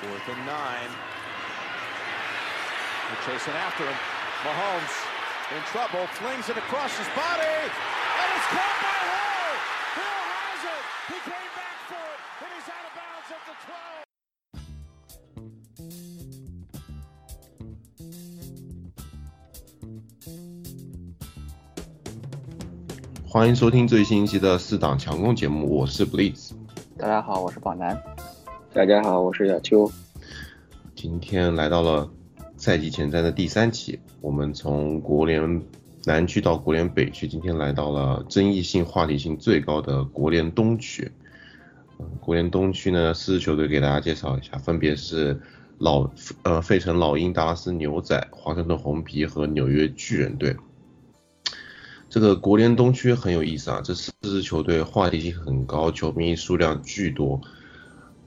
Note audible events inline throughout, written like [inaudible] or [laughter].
Fourth and nine. They're chasing after him. Mahomes in trouble, flings it across his body, and it's caught by Hill. Hill has it. He came back for it, and he's out of bounds at the 12. 欢迎收听最新一期的四档强攻节目，我是 Blitz。大家好，我是宝南。 大家好，我是小秋。今天来到了赛季前瞻的第三期，我们从国联南区到国联北区，今天来到了争议性、话题性最高的国联东区。国联东区呢，四支球队给大家介绍一下，分别是老呃费城老鹰、达拉斯牛仔、华盛顿红皮和纽约巨人队。这个国联东区很有意思啊，这四支球队话题性很高，球迷数量巨多。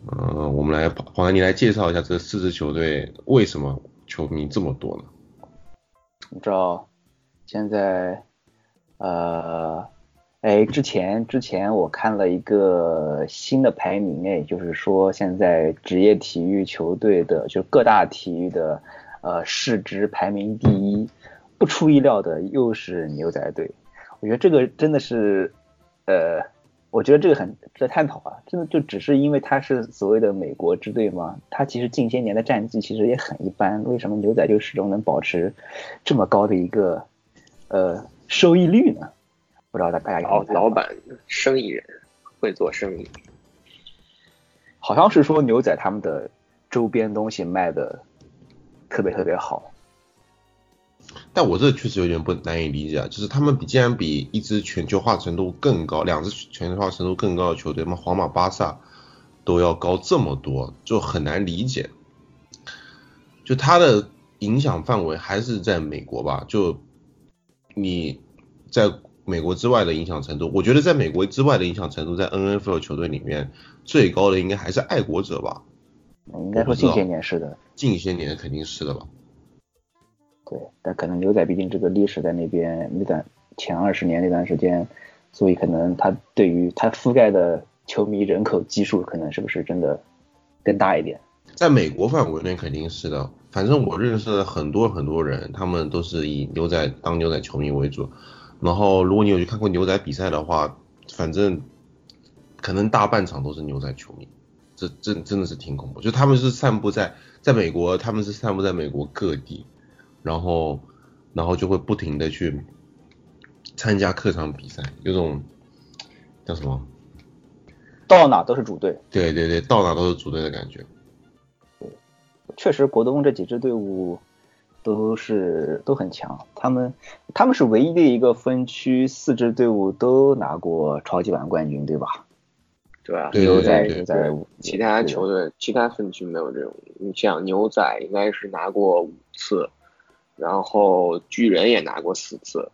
呃，我们来黄兰，你来介绍一下这四支球队为什么球迷这么多呢？你知道现在呃，哎，之前之前我看了一个新的排名，哎，就是说现在职业体育球队的，就各大体育的呃市值排名第一，不出意料的又是牛仔队。我觉得这个真的是呃。我觉得这个很值得探讨啊，真的就只是因为他是所谓的美国之队吗？他其实近些年的战绩其实也很一般，为什么牛仔就始终能保持这么高的一个呃收益率呢？不知道大大家有没有老老板生意人会做生意，好像是说牛仔他们的周边东西卖的特别特别好，但我这确实有点不难以理解啊，就是他们比竟然比一支全球化程度更高，两支全球化程度更高的球队，嘛皇马、巴萨都要高这么多，就很难理解。就它的影响范围还是在美国吧？就你在美国之外的影响程度，我觉得在美国之外的影响程度，在 NFL 球队里面最高的应该还是爱国者吧？应该说近些年是的，近些年肯定是的吧？对，但可能牛仔毕竟这个历史在那边那段前二十年那段时间，所以可能他对于他覆盖的球迷人口基数，可能是不是真的更大一点？在美国范围内肯定是的，反正我认识的很多很多人，他们都是以牛仔当牛仔球迷为主。然后如果你有去看过牛仔比赛的话，反正可能大半场都是牛仔球迷，这真真的是挺恐怖。就他们是散布在在美国，他们是散布在美国各地。然后，然后就会不停的去参加客场比赛，有种叫什么？到哪都是主队。对对对，到哪都是主队的感觉。确实，国东这几支队伍都是都很强，他们他们是唯一的一个分区四支队伍都拿过超级碗冠军，对吧？对啊，牛仔对牛仔其他球队其他分区没有这种。你像牛仔应该是拿过五次，然后巨人也拿过四次，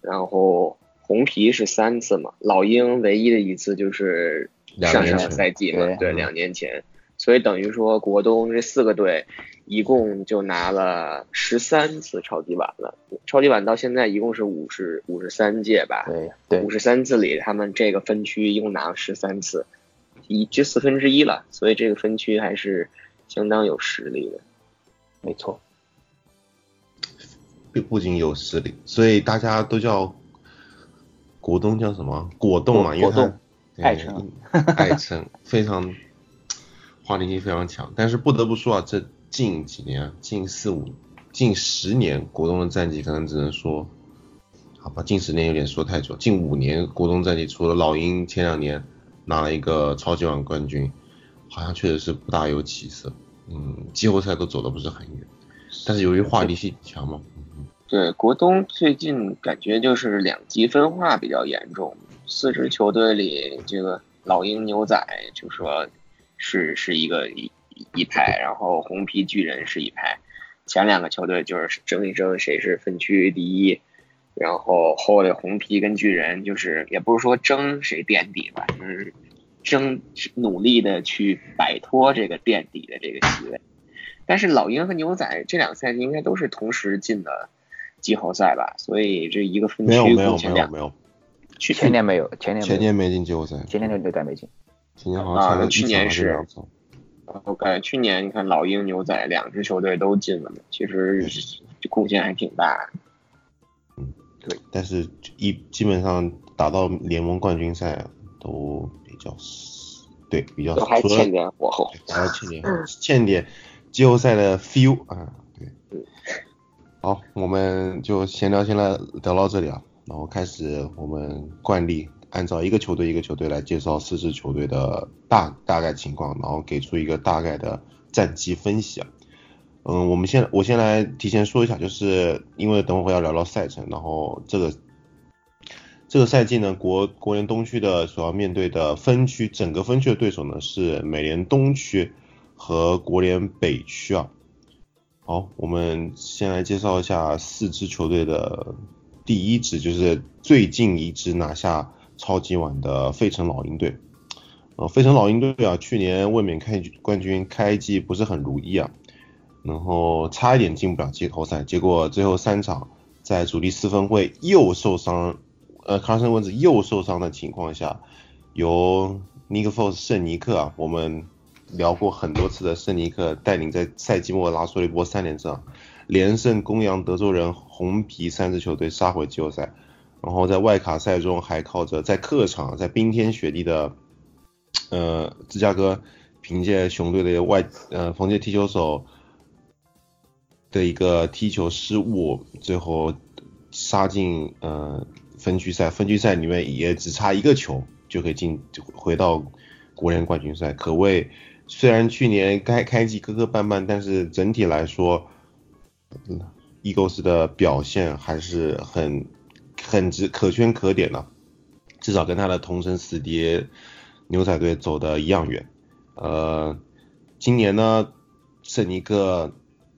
然后红皮是三次嘛，老鹰唯一的一次就是上上个赛季嘛，对对，两年前。所以等于说国东这四个队一共就拿了十三次超级碗了，超级碗到现在一共是五十五十三届吧，对对五十三次里，他们这个分区一共拿了十三次，一就四分之一了，所以这个分区还是相当有实力的。没错。不不仅有实力，所以大家都叫国东叫什么果冻嘛，因为冻对爱称 [laughs] 爱称非常话题性非常强。但是不得不说啊，这近几年，近四五、近十年，国东的战绩可能只能说，好吧，近十年有点说太久，近五年国东战绩除了老鹰前两年拿了一个超级碗冠军，好像确实是不大有起色，嗯，季后赛都走的不是很远。但是由于话题性强嘛，对，国东最近感觉就是两极分化比较严重，四支球队里，这个老鹰、牛仔就说是是一个一一派，然后红皮巨人是一派，前两个球队就是争一争谁是分区第一，然后后来红皮跟巨人就是也不是说争谁垫底吧，就是争努力的去摆脱这个垫底的这个席位。但是老鹰和牛仔这两个赛季应该都是同时进的季后赛吧，所以这一个分区没有没有没有没有，去前年没有，前年前年没进季后赛，前年就牛仔没进。[laughs] 前年好像去年是两场。我感觉去年你看老鹰、牛仔两支球队都进了嘛，其实贡献还挺大。嗯，对，但是一基本上打到联盟冠军赛都比较，对，比较还欠点火候，还欠点欠点季后赛的 feel 啊，对。好，我们就闲聊先来聊到这里啊，然后开始我们惯例。按照一个球队一个球队来介绍四支球队的大大概情况，然后给出一个大概的战绩分析啊。嗯，我们先我先来提前说一下，就是因为等会要聊到赛程，然后这个这个赛季呢，国国联东区的所要面对的分区整个分区的对手呢是美联东区和国联北区啊。好，我们先来介绍一下四支球队的第一支，就是最近一支拿下。超级碗的费城老鹰队，呃，费城老鹰队啊，去年卫冕开冠军开季不是很如意啊，然后差一点进不了季后赛，结果最后三场在主力四分会又受伤，呃，卡森温子又受伤的情况下，由尼克福斯圣尼克啊，我们聊过很多次的圣尼克带领在赛季末拉出了一波三连胜，连胜公羊、德州人、红皮三支球队杀回季后赛。然后在外卡赛中还靠着在客场在冰天雪地的呃芝加哥，凭借熊队的外呃防界踢球手的一个踢球失误，最后杀进呃分区赛。分区赛里面也只差一个球就可以进回到国联冠军赛，可谓虽然去年开开季磕磕绊绊，但是整体来说，，Eagles 的表现还是很。很值可圈可点的，至少跟他的同城死敌牛仔队走的一样远。呃，今年呢，圣尼克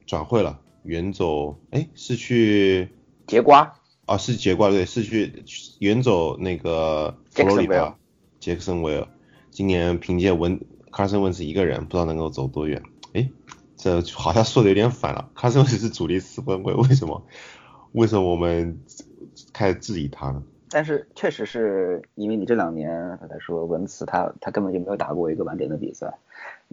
转会了，远走，哎，是去结瓜啊，是结瓜对，是去远走那个佛罗里达，杰克森维尔。今年凭借文 carson was 一个人，不知道能够走多远。哎，这好像说的有点反了，卡森文斯是主力四分卫，为什么？为什么我们？开始质疑他了，但是确实是因为你这两年来说，文茨他他根本就没有打过一个完整的比赛。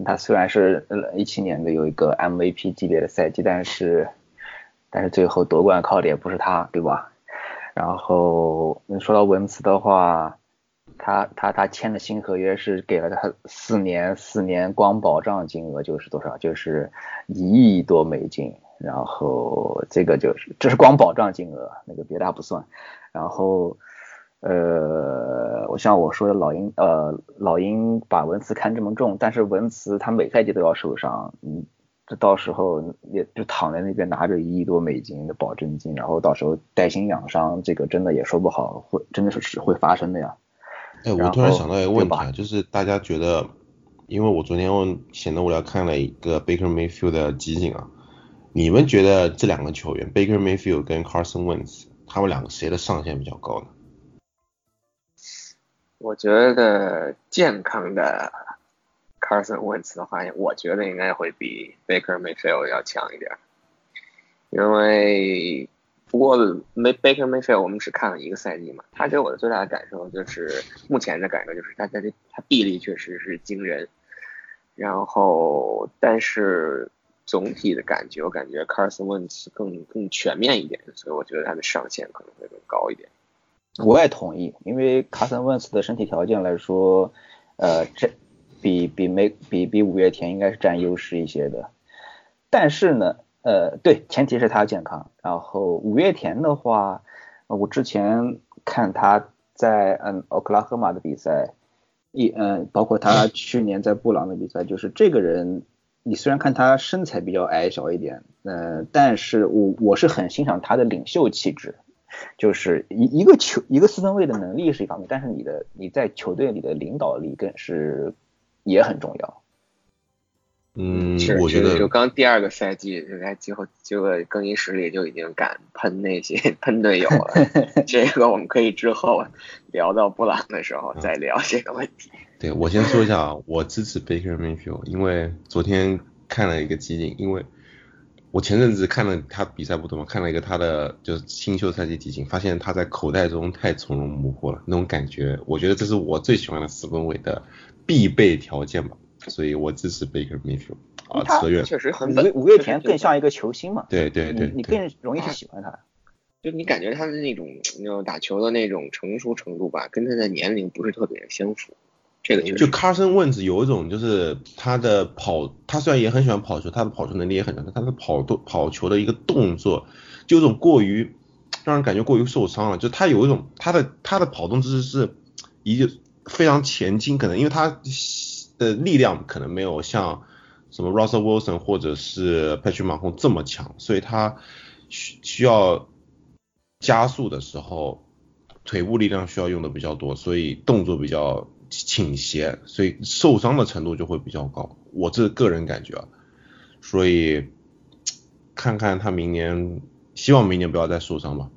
他虽然是一七年的有一个 MVP 级别的赛季，但是但是最后夺冠靠的也不是他，对吧？然后你说到文茨的话，他他他签的新合约是给了他四年，四年光保障金额就是多少？就是一亿多美金。然后这个就是这是光保障金额，那个别的不算。然后呃，我像我说的老鹰呃老鹰把文茨看这么重，但是文茨他每赛季都要受伤，嗯，这到时候也就躺在那边拿着一亿多美金的保证金，然后到时候带薪养伤，这个真的也说不好，会真的是是会发生的呀。哎，我突然想到一个问题啊，就是大家觉得，因为我昨天问闲得无聊看了一个 Baker Mayfield 的集锦啊。你们觉得这两个球员，Baker Mayfield 跟 Carson Wentz，他们两个谁的上限比较高呢？我觉得健康的 Carson Wentz 的话，我觉得应该会比 Baker Mayfield 要强一点。因为不过 May Baker Mayfield 我们只看了一个赛季嘛，他给我的最大的感受就是，目前的感受就是他他他臂力确实是惊人，然后但是。总体的感觉，我感觉 Carson Wentz 更更全面一点，所以我觉得他的上限可能会更高一点。我也同意，因为 Carson Wentz 的身体条件来说，呃，这比比没比比五月天应该是占优势一些的。但是呢，呃，对，前提是他要健康。然后五月田的话，我之前看他在嗯奥克拉荷马的比赛，一嗯，包括他去年在布朗的比赛，就是这个人。你虽然看他身材比较矮小一点，呃，但是我我是很欣赏他的领袖气质，就是一一个球一个四分卫的能力是一方面，但是你的你在球队里的领导力更是也很重要。嗯，我觉得就刚第二个赛季就在季后这个更衣室里就已经敢喷那些 [laughs] 喷队友了，[laughs] 这个我们可以之后聊到布朗的时候再聊这个问题。对我先说一下啊，我支持 Baker Mayfield，因为昨天看了一个集锦，因为我前阵子看了他比赛不多嘛，看了一个他的就是新秀赛季集锦，发现他在口袋中太从容模糊了，那种感觉，我觉得这是我最喜欢的四分卫的必备条件吧。所以我支持 Baker Mayfield 啊，他扯远。确实很五稳。月五月田确实挺更像一个球星嘛，对对对你更容易去喜欢他。就你感觉他的那种那种打球的那种成熟程度吧，跟他的年龄不是特别相符。这个确就 Carson Wentz 有一种就是他的跑，他虽然也很喜欢跑球，他的跑球能力也很强，但他的跑动跑球的一个动作就有种过于让人感觉过于受伤了，就他有一种他的他的跑动姿势是一个非常前倾，可能因为他的力量可能没有像什么 Russell Wilson 或者是 Patrick Mahomes 这么强，所以他需需要加速的时候，腿部力量需要用的比较多，所以动作比较倾斜，所以受伤的程度就会比较高。我这个人感觉啊，所以看看他明年，希望明年不要再受伤吧。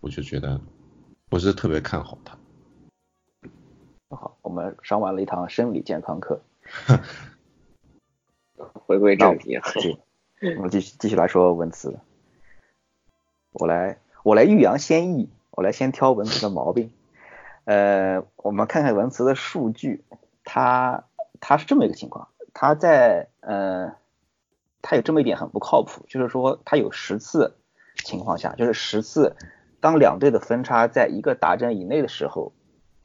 我就觉得不是特别看好他。好，我们上完了一堂生理健康课，[laughs] 回归正题，是，我们继续继续来说文词。我来我来欲扬先抑，我来先挑文词的毛病。呃，我们看看文词的数据，它它是这么一个情况，它在呃，它有这么一点很不靠谱，就是说它有十次情况下，就是十次，当两队的分差在一个打针以内的时候，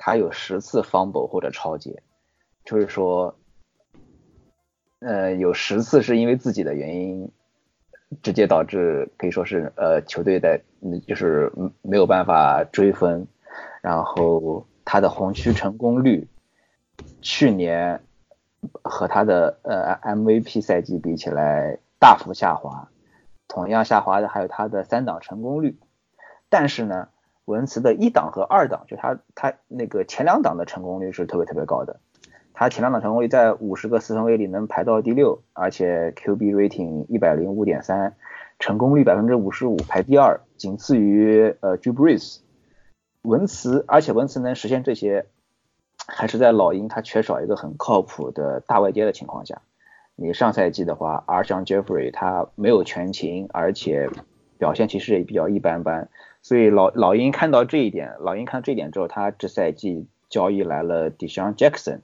他有十次 fumble 或者超节，就是说，呃，有十次是因为自己的原因，直接导致可以说是呃球队的，就是没有办法追分，然后他的红区成功率，去年和他的呃 MVP 赛季比起来大幅下滑，同样下滑的还有他的三档成功率，但是呢，文茨的一档和二档，就他他那个前两档的成功率是特别特别高的，他前两档成功率在五十个四分卫里能排到第六，而且 QB rating 一百零五点三，成功率百分之五十五排第二，仅次于呃 Drew Brees。文茨，而且文茨能实现这些，还是在老鹰他缺少一个很靠谱的大外接的情况下。你上赛季的话，阿像 Jeffrey 他没有全勤，而且表现其实也比较一般般，所以老老鹰看到这一点，老鹰看到这一点之后，他这赛季交易来了 d e s h a n Jackson，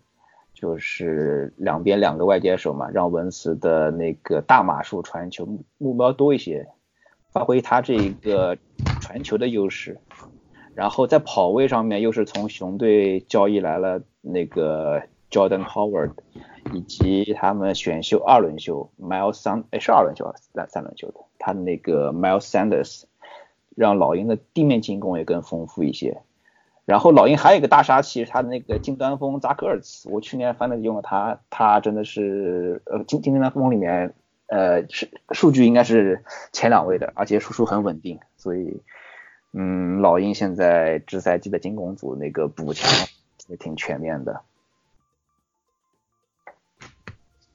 就是两边两个外接手嘛，让文茨的那个大码数传球目标多一些，发挥他这一个传球的优势。然后在跑位上面又是从熊队交易来了那个 Jordan Howard，以及他们选秀二轮秀 Miles Sand，哎是二轮秀三三轮秀的，他的那个 Miles Sanders，让老鹰的地面进攻也更丰富一些。然后老鹰还有一个大杀器，他的那个近端锋扎克尔茨，我去年反正用了他，他真的是呃近近端锋里面呃是数据应该是前两位的，而且输出很稳定，所以。嗯，老鹰现在这赛季的进攻组那个补强也挺全面的。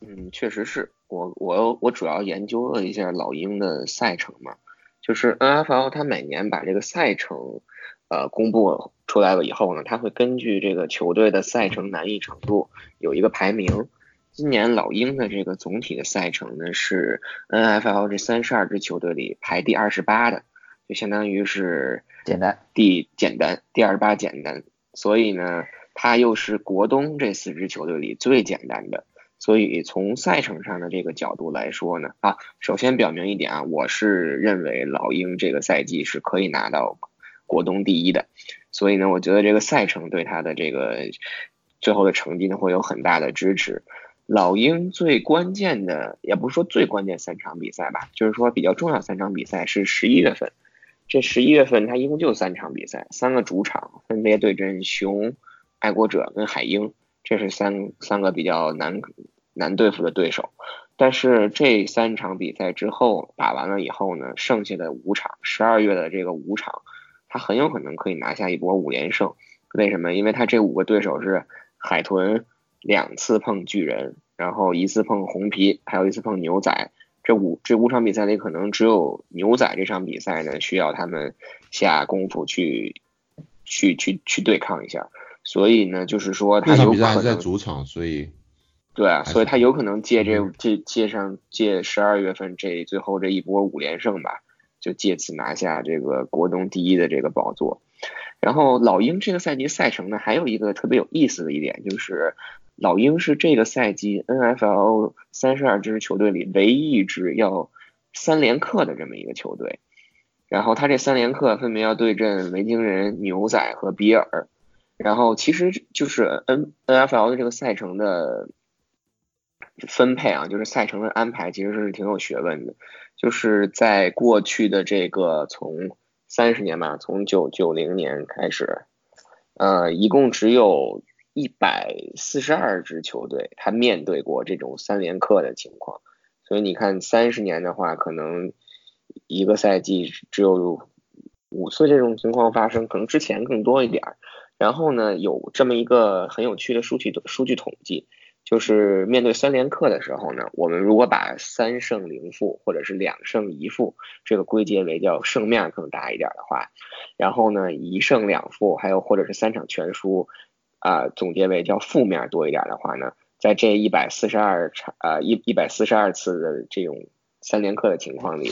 嗯，确实是我我我主要研究了一下老鹰的赛程嘛，就是 NFL 它每年把这个赛程呃公布出来了以后呢，它会根据这个球队的赛程难易程度有一个排名。今年老鹰的这个总体的赛程呢是 NFL 这三十二支球队里排第二十八的。就相当于是简单，第简单，第二十八简单，所以呢，它又是国东这四支球队里最简单的，所以从赛程上的这个角度来说呢，啊，首先表明一点啊，我是认为老鹰这个赛季是可以拿到国东第一的，所以呢，我觉得这个赛程对他的这个最后的成绩呢会有很大的支持。老鹰最关键的，也不是说最关键三场比赛吧，就是说比较重要三场比赛是十一月份。这十一月份，他一共就三场比赛，三个主场分别对阵熊、爱国者跟海鹰，这是三三个比较难难对付的对手。但是这三场比赛之后打完了以后呢，剩下的五场，十二月的这个五场，他很有可能可以拿下一波五连胜。为什么？因为他这五个对手是海豚两次碰巨人，然后一次碰红皮，还有一次碰牛仔。这五这五场比赛里，可能只有牛仔这场比赛呢，需要他们下功夫去去去去对抗一下。所以呢，就是说他有可能在主场，所以对啊，所以他有可能借这借借上借十二月份这最后这一波五连胜吧，就借此拿下这个国东第一的这个宝座。然后老鹰这个赛季赛程呢，还有一个特别有意思的一点就是。老鹰是这个赛季 NFL 三十二支球队里唯一一支要三连客的这么一个球队。然后他这三连客分别要对阵维京人、牛仔和比尔。然后其实就是 N NFL 的这个赛程的分配啊，就是赛程的安排其实是挺有学问的。就是在过去的这个从三十年吧，从九九零年开始，呃，一共只有一百四十二支球队，他面对过这种三连客的情况。所以你看，三十年的话，可能。一个赛季只有五次这种情况发生，可能之前更多一点。然后呢，有这么一个很有趣的数据数据统计，就是面对三连客的时候呢，我们如果把三胜零负或者是两胜一负这个归结为叫胜面更大一点的话，然后呢一胜两负还有或者是三场全输啊总结为叫负面多一点的话呢，在这一百四十二场啊一一百四十二次的这种。三连客的情况里，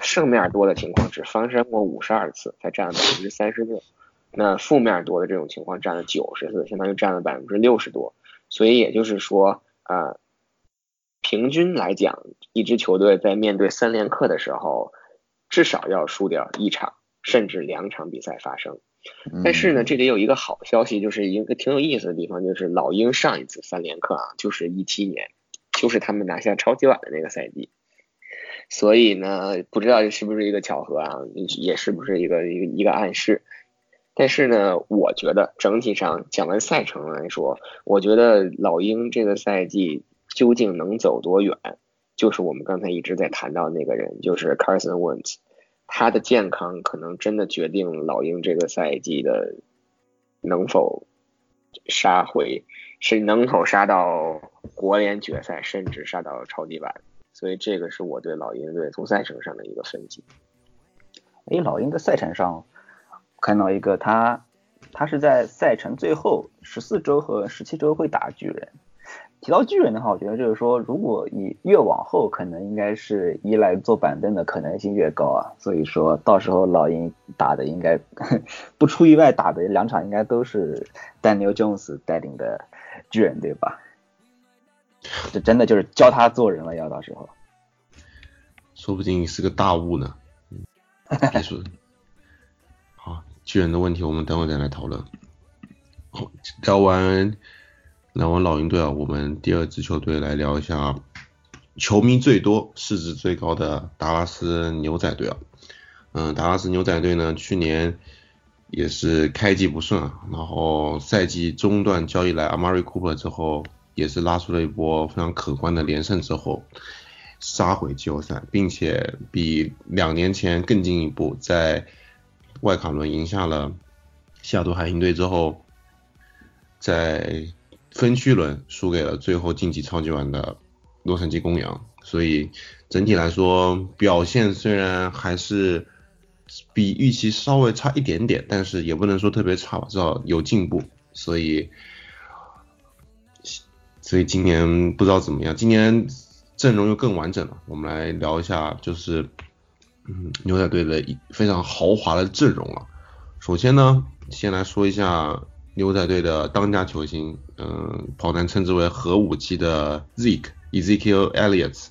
胜面多的情况只发生过五十二次，才占了百分之三十六。那负面多的这种情况占了九十次，相当于占了百分之六十多。所以也就是说，啊，平均来讲，一支球队在面对三连客的时候，至少要输掉一场，甚至两场比赛发生。但是呢，这里有一个好消息，就是一个挺有意思的地方，就是老鹰上一次三连客啊，就是一七年，就是他们拿下超级碗的那个赛季。所以呢，不知道这是不是一个巧合啊？也是不是一个一个一个暗示？但是呢，我觉得整体上讲完赛程来说，我觉得老鹰这个赛季究竟能走多远，就是我们刚才一直在谈到那个人，就是 Carson Wentz，他的健康可能真的决定老鹰这个赛季的能否杀回，是能否杀到国联决赛，甚至杀到超级碗。所以这个是我对老鹰队从赛程上的一个分析。哎，老鹰的赛程上看到一个，他他是在赛程最后十四周和十七周会打巨人。提到巨人的话，我觉得就是说，如果你越往后，可能应该是依赖坐板凳的可能性越高啊。所以说到时候老鹰打的应该 [laughs] 不出意外，打的两场应该都是丹尼尔·琼斯带领的巨人，对吧？这真的就是教他做人了，要到时候，说不定是个大物呢。别说，好，[laughs] 巨人的问题我们等会再来讨论。好，聊完聊完老鹰队啊，我们第二支球队来聊一下球迷最多、市值最高的达拉斯牛仔队啊。嗯，达拉斯牛仔队呢，去年也是开季不顺啊，然后赛季中段交易来阿马瑞库珀之后。也是拉出了一波非常可观的连胜之后，杀回季后赛，并且比两年前更进一步，在外卡轮赢下了西雅图海鹰队之后，在分区轮输给了最后晋级超级碗的洛杉矶公羊，所以整体来说表现虽然还是比预期稍微差一点点，但是也不能说特别差吧，至少有进步，所以。所以今年不知道怎么样，今年阵容又更完整了。我们来聊一下，就是嗯牛仔队的一非常豪华的阵容了。首先呢，先来说一下牛仔队的当家球星，嗯，跑男称之为核武器的 Zeke Ezekiel Elliott，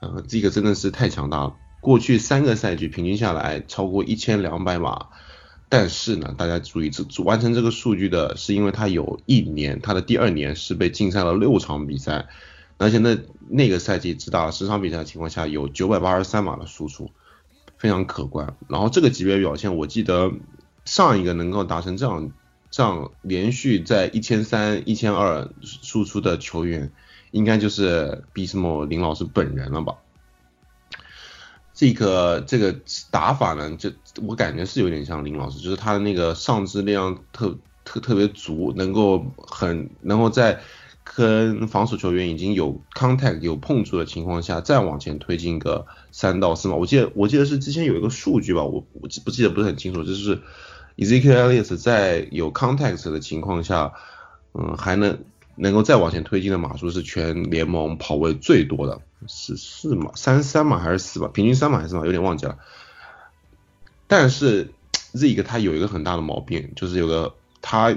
呃，Zeke 真的是太强大了。过去三个赛季平均下来超过一千两百码。但是呢，大家注意，这完成这个数据的是因为他有一年，他的第二年是被禁赛了六场比赛，而且那那个赛季只打了十场比赛的情况下，有九百八十三码的输出，非常可观。然后这个级别表现，我记得上一个能够达成这样这样连续在一千三、一千二输出的球员，应该就是 b i s m o 林老师本人了吧。这个这个打法呢，就我感觉是有点像林老师，就是他的那个上肢力量特特特别足，能够很能够在跟防守球员已经有 contact 有碰触的情况下，再往前推进个三到四码。我记得我记得是之前有一个数据吧，我我记不记得不是很清楚，就是 Ezekiel Elliott 在有 contact 的情况下，嗯，还能。能够再往前推进的码数是全联盟跑位最多的，是四码、三三码还是四码？平均三码还是四码？有点忘记了。但是 Z 个他有一个很大的毛病，就是有个他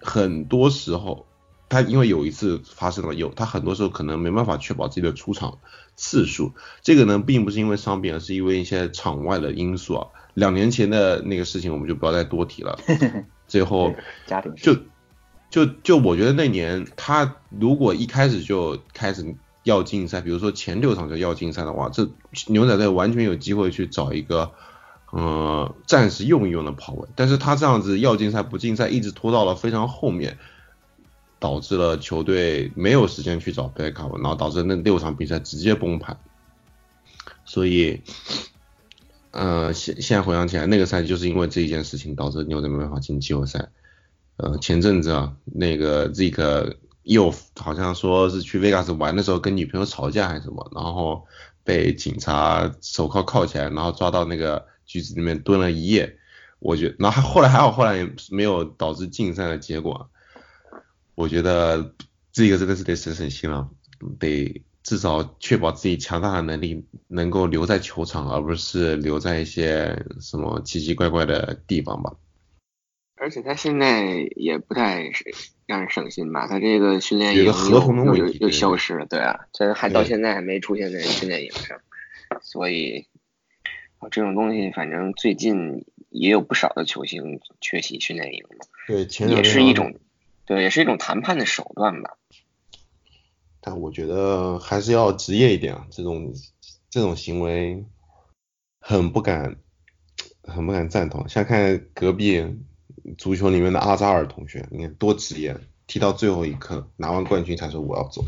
很多时候他因为有一次发生了有他很多时候可能没办法确保自己的出场次数，这个呢并不是因为伤病，而是因为一些场外的因素啊。两年前的那个事情我们就不要再多提了。[laughs] 最后家庭就就就我觉得那年他如果一开始就开始要竞赛，比如说前六场就要竞赛的话，这牛仔队完全有机会去找一个。呃，暂时用一用的跑位，但是他这样子要竞赛不竞赛，一直拖到了非常后面，导致了球队没有时间去找 backup，然后导致那六场比赛直接崩盘。所以，呃，现现在回想起来，那个赛季就是因为这一件事情导致牛仔没办法进季后赛。呃，前阵子啊，那个 Zeke 又好像说是去 Vegas 玩的时候跟女朋友吵架还是什么，然后被警察手铐铐起来，然后抓到那个。局子里面蹲了一夜，我觉，然后后来还好，后来也没有导致禁赛的结果。我觉得这个真的是得省省心了，得至少确保自己强大的能力能够留在球场，而不是留在一些什么奇奇怪怪的地方吧。而且他现在也不太让人省心吧，他这个训练营合同的问题又消失了，对啊，这还到现在还没出现在训练营上，所以。这种东西，反正最近也有不少的球星缺席训练营嘛。对，也是一种，对，也是一种谈判的手段吧。但我觉得还是要职业一点啊，这种这种行为很不敢，很不敢赞同。像看隔壁足球里面的阿扎尔同学，你看多职业，踢到最后一刻，拿完冠军才说我要走。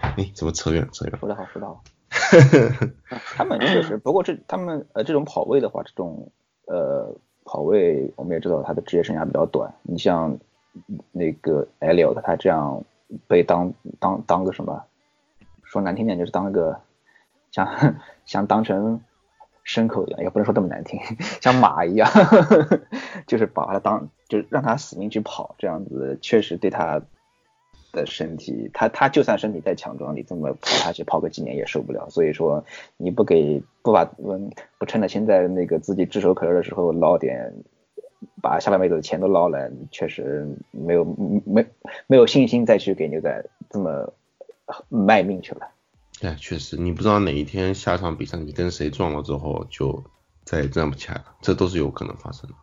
哎，怎么扯远扯远？说得好，说得好。[laughs] 他们确实，不过这他们呃这种跑位的话，这种呃跑位我们也知道他的职业生涯比较短。你像那个艾利奥特，他这样被当当当个什么，说难听点就是当个像 [laughs] 像当成牲口一样，也不能说这么难听，[laughs] 像马一样，[laughs] 就是把他当就让他死命去跑，这样子确实对他。的身体，他他就算身体再强壮，你这么跑下去跑个几年也受不了。所以说，你不给不把不趁着现在那个自己炙手可热的时候捞点，把下半辈子的钱都捞来，确实没有没没有信心再去给牛仔这么卖命去了。哎，确实，你不知道哪一天下场比赛你跟谁撞了之后就再也站不起来了，这都是有可能发生的。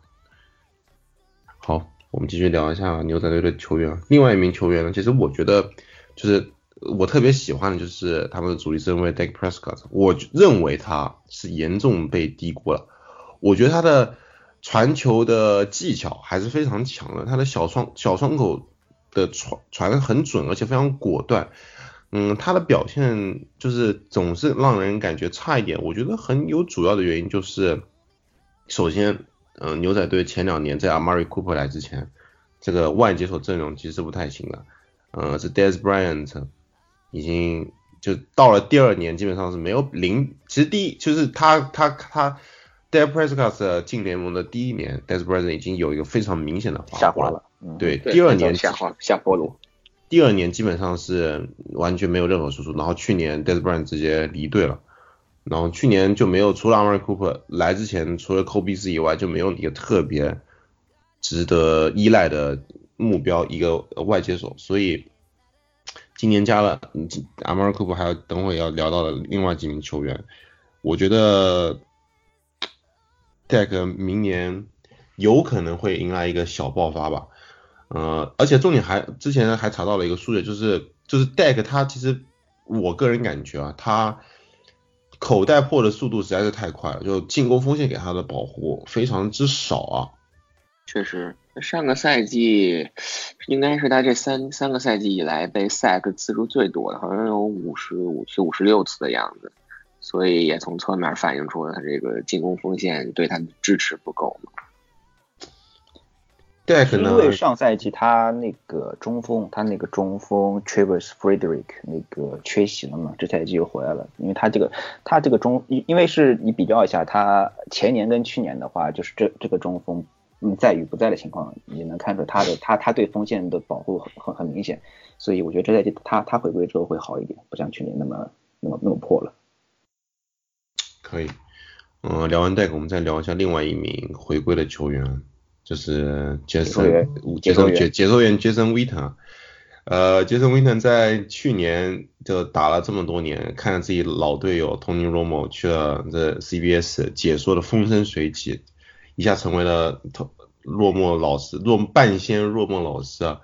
好。我们继续聊一下牛仔队的球员。另外一名球员呢，其实我觉得就是我特别喜欢的就是他们的主力身位 Dak Prescott。我认为他是严重被低估了。我觉得他的传球的技巧还是非常强的，他的小窗小窗口的传传很准，而且非常果断。嗯，他的表现就是总是让人感觉差一点。我觉得很有主要的原因就是，首先。嗯，牛仔队前两年在 Amari Cooper 来之前，这个外接手阵容其实不太行的。嗯，是 Des Bryant 已经就到了第二年，基本上是没有零。其实第一就是他他他 Dez Prescott 进联盟的第一年，Dez Bryant 已经有一个非常明显的下滑了。对，第二年下滑下坡路。第二年基本上是完全没有任何输出，然后去年 Dez Bryant 直接离队了。然后去年就没有，除了 Amari Cooper 来之前，除了 Kobe 斯以外，就没有一个特别值得依赖的目标，一个外接手。所以今年加了 Amari Cooper，还有等会要聊到的另外几名球员，我觉得 Dak 明年有可能会迎来一个小爆发吧。呃，而且重点还之前还查到了一个数据，就是就是 Dak 他其实我个人感觉啊，他口袋破的速度实在是太快了，就进攻锋线给他的保护非常之少啊。确实，上个赛季应该是他这三三个赛季以来被 Sac 次数最多的，好像有五十五次、五十六次的样子，所以也从侧面反映出了他这个进攻锋线对他的支持不够嘛。对，因为上赛季他那个中锋，他那个中锋 Travis Frederick 那个缺席了嘛，这赛季又回来了。因为他这个他这个中，因因为是你比较一下，他前年跟去年的话，就是这这个中锋嗯在与不在的情况，也能看出他的他他对锋线的保护很很很明显。所以我觉得这赛季他他回归之后会好一点，不像去年那么那么那么破了。可以，嗯，聊完戴克，我们再聊一下另外一名回归的球员。就是杰森解说员解说员杰森威特。呃，杰森·威腾在去年就打了这么多年，看着自己老队友托尼·罗莫去了这 CBS 解说的风生水起，一下成为了托洛莫老师，落半仙落寞老师啊，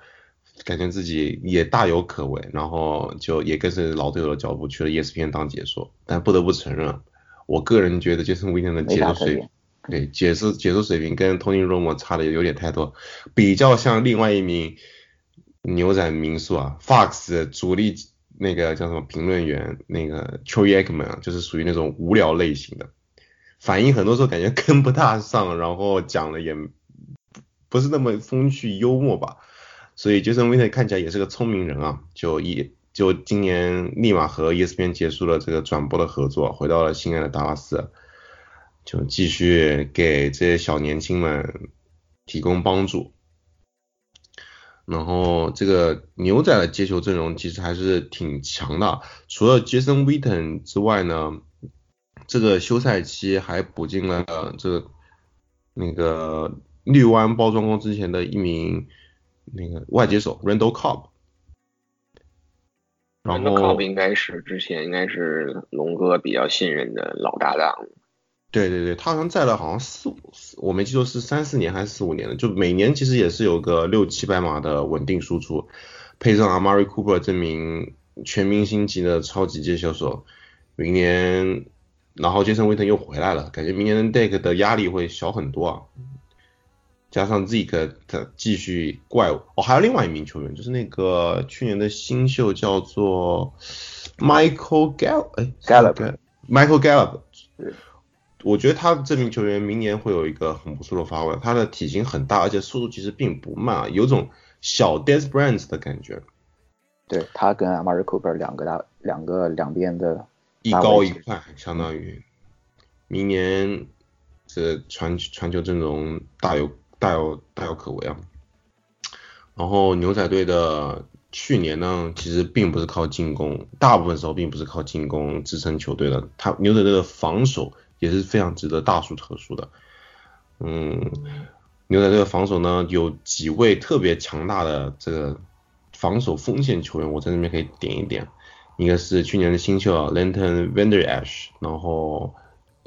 感觉自己也大有可为，然后就也跟着老队友的脚步去了 ESPN 当解说。但不得不承认，我个人觉得杰森·威廉的解说水平，对解说解说水平跟托尼·罗莫差的有点太多，比较像另外一名。牛仔民宿啊，Fox 主力那个叫什么评论员，那个 Troy Aikman 啊，就是属于那种无聊类型的，反应很多时候感觉跟不大上，然后讲的也不是那么风趣幽默吧。所以 Jason n t e r 看起来也是个聪明人啊，就一就今年立马和 ESPN 结束了这个转播的合作，回到了心爱的达拉斯，就继续给这些小年轻们提供帮助。然后这个牛仔的接球阵容其实还是挺强的，除了 Jason Witten 之外呢，这个休赛期还补进了这个那个绿湾包装工之前的一名那个外接手 Randall Cobb。Randall Cobb 应该是之前应该是龙哥比较信任的老搭档。对对对，他好像在了好像四五，我没记错是三四年还是四五年的，就每年其实也是有个六七百码的稳定输出，配上 Amari Cooper 这名全明星级的超级接球手，明年然后杰森威腾又回来了，感觉明年的 Deck 的压力会小很多啊，加上 Zeke 的继续怪物，哦还有另外一名球员就是那个去年的新秀叫做 Michael Gall，哎 Gallup，Michael Gallup。我觉得他这名球员明年会有一个很不错的发挥，他的体型很大，而且速度其实并不慢，有种小 d e s Brands 的感觉。对他跟 Amari Cooper 两个大两个两边的，一高一快，相当于明年这传传球阵容大有大有大有可为啊。然后牛仔队的去年呢，其实并不是靠进攻，大部分时候并不是靠进攻支撑球队的，他牛仔队的防守。也是非常值得大书特书的。嗯，牛仔队的防守呢，有几位特别强大的这个防守锋线球员，我在这边可以点一点。一个是去年的新秀 Lanton Vander Ash，然后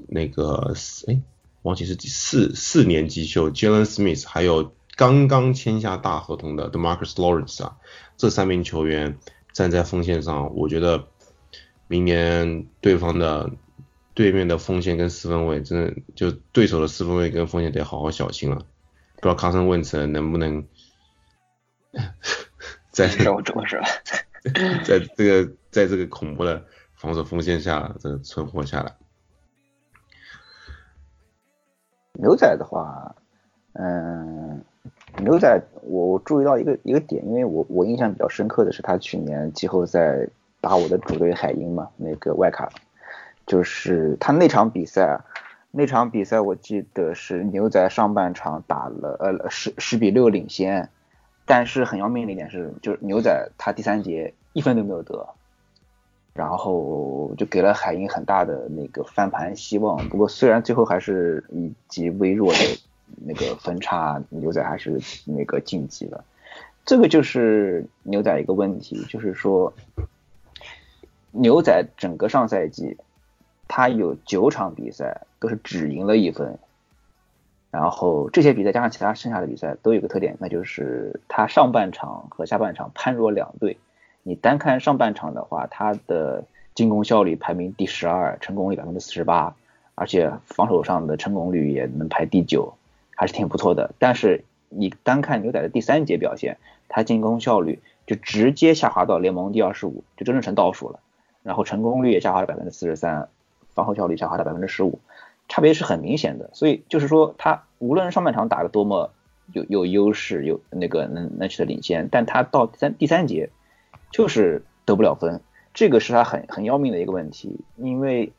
那个哎，忘记是第四四年级秀 Jalen Smith，还有刚刚签下大合同的 Demarcus Lawrence 啊，这三名球员站在锋线上，我觉得明年对方的。对面的锋线跟四分卫，真的就对手的四分卫跟锋线得好好小心了。不知道康森问此能不能在这这么说，在这个 [laughs] 在这个恐怖的防守锋线下，这个存活下来。牛仔的话，嗯，牛仔我注意到一个一个点，因为我我印象比较深刻的是他去年季后赛打我的主队海鹰嘛，那个外卡。就是他那场比赛，那场比赛我记得是牛仔上半场打了呃十十比六领先，但是很要命的一点是，就是牛仔他第三节一分都没有得，然后就给了海鹰很大的那个翻盘希望。不过虽然最后还是以极微弱的那个分差，牛仔还是那个晋级了。这个就是牛仔一个问题，就是说牛仔整个上赛季。他有九场比赛都是只赢了一分，然后这些比赛加上其他剩下的比赛都有个特点，那就是他上半场和下半场判若两队。你单看上半场的话，他的进攻效率排名第十二，成功率百分之四十八，而且防守上的成功率也能排第九，还是挺不错的。但是你单看牛仔的第三节表现，他进攻效率就直接下滑到联盟第二十五，就真正成倒数了。然后成功率也下滑了百分之四十三。防守效率下滑了百分之十五，差别是很明显的。所以就是说，他无论上半场打得多么有有优势，有那个能能取得领先，但他到三第三节就是得不了分，这个是他很很要命的一个问题。因为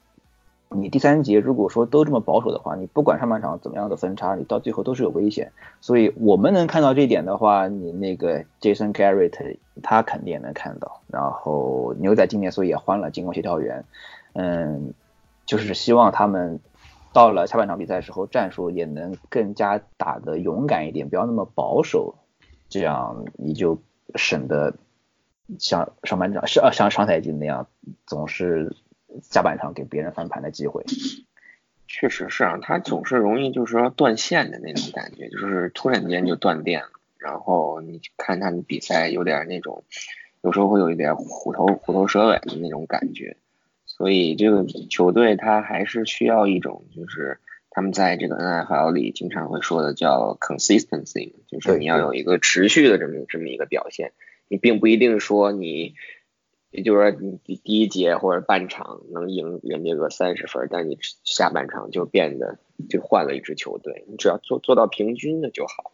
你第三节如果说都这么保守的话，你不管上半场怎么样的分差，你到最后都是有危险。所以我们能看到这一点的话，你那个 Jason Garrett 他肯定也能看到。然后牛仔今年所以也换了进攻协调员，嗯。就是希望他们到了下半场比赛时候，战术也能更加打得勇敢一点，不要那么保守，这样你就省得像上半场是呃像上赛季那样总是下半场给别人翻盘的机会。确实是啊，他总是容易就是说断线的那种感觉，就是突然间就断电了。然后你看他的比赛，有点那种，有时候会有一点虎头虎头蛇尾的那种感觉。所以这个球队他还是需要一种，就是他们在这个 NFL 里经常会说的叫 consistency，就是你要有一个持续的这么这么一个表现。你并不一定说你。也就是说，你第第一节或者半场能赢人家个三十分，但你下半场就变得就换了一支球队，你只要做做到平均的就好。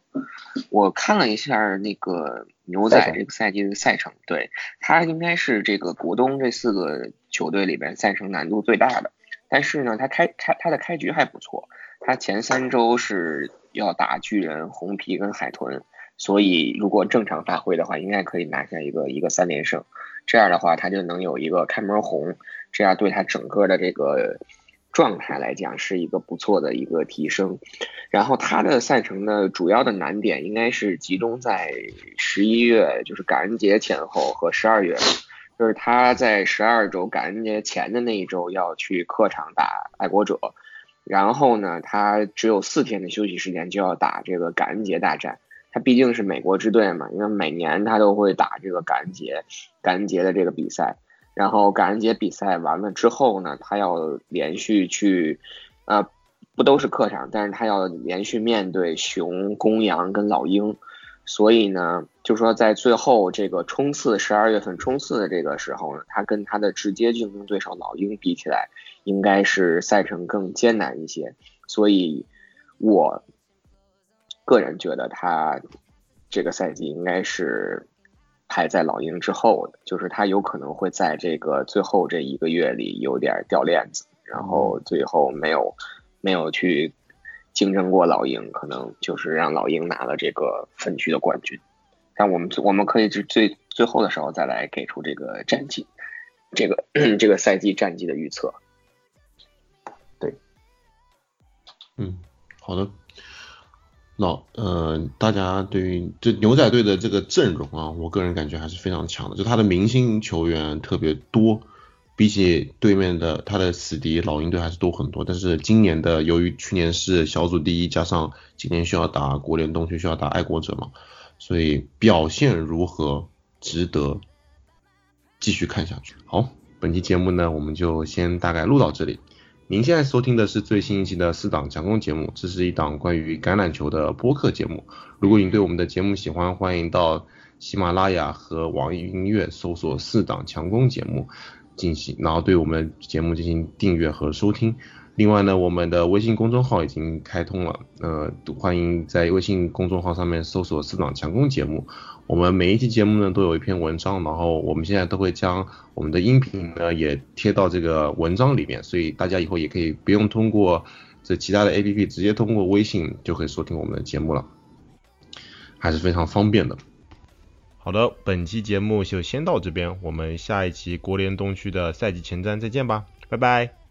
我看了一下那个牛仔这个赛季的赛程，对他应该是这个国东这四个球队里边赛程难度最大的，但是呢，他开开他的开局还不错，他前三周是要打巨人、红皮跟海豚，所以如果正常发挥的话，应该可以拿下一个一个三连胜。这样的话，他就能有一个开门红，这样对他整个的这个状态来讲是一个不错的一个提升。然后他的赛程的主要的难点应该是集中在十一月，就是感恩节前后和十二月，就是他在十二周感恩节前的那一周要去客场打爱国者，然后呢，他只有四天的休息时间就要打这个感恩节大战。他毕竟是美国之队嘛，因为每年他都会打这个感恩节、感恩节的这个比赛，然后感恩节比赛完了之后呢，他要连续去，呃，不都是客场，但是他要连续面对熊、公羊跟老鹰，所以呢，就说在最后这个冲刺十二月份冲刺的这个时候呢，他跟他的直接竞争对手老鹰比起来，应该是赛程更艰难一些，所以我。个人觉得他这个赛季应该是排在老鹰之后的，就是他有可能会在这个最后这一个月里有点掉链子，然后最后没有没有去竞争过老鹰，可能就是让老鹰拿了这个分区的冠军。但我们我们可以最最最后的时候再来给出这个战绩，这个 [clears throat] 这个赛季战绩的预测。对，嗯，好的。老呃，大家对于这牛仔队的这个阵容啊，我个人感觉还是非常强的，就他的明星球员特别多，比起对面的他的死敌老鹰队还是多很多。但是今年的由于去年是小组第一，加上今年需要打国联东区，需要打爱国者嘛，所以表现如何值得继续看下去。好，本期节目呢，我们就先大概录到这里。您现在收听的是最新一期的四档强攻节目，这是一档关于橄榄球的播客节目。如果您对我们的节目喜欢，欢迎到喜马拉雅和网易音乐搜索四档强攻节目进行，然后对我们节目进行订阅和收听。另外呢，我们的微信公众号已经开通了，呃，欢迎在微信公众号上面搜索四档强攻节目。我们每一期节目呢都有一篇文章，然后我们现在都会将我们的音频呢也贴到这个文章里面，所以大家以后也可以不用通过这其他的 A P P，直接通过微信就可以收听我们的节目了，还是非常方便的。好的，本期节目就先到这边，我们下一期国联东区的赛季前瞻再见吧，拜拜。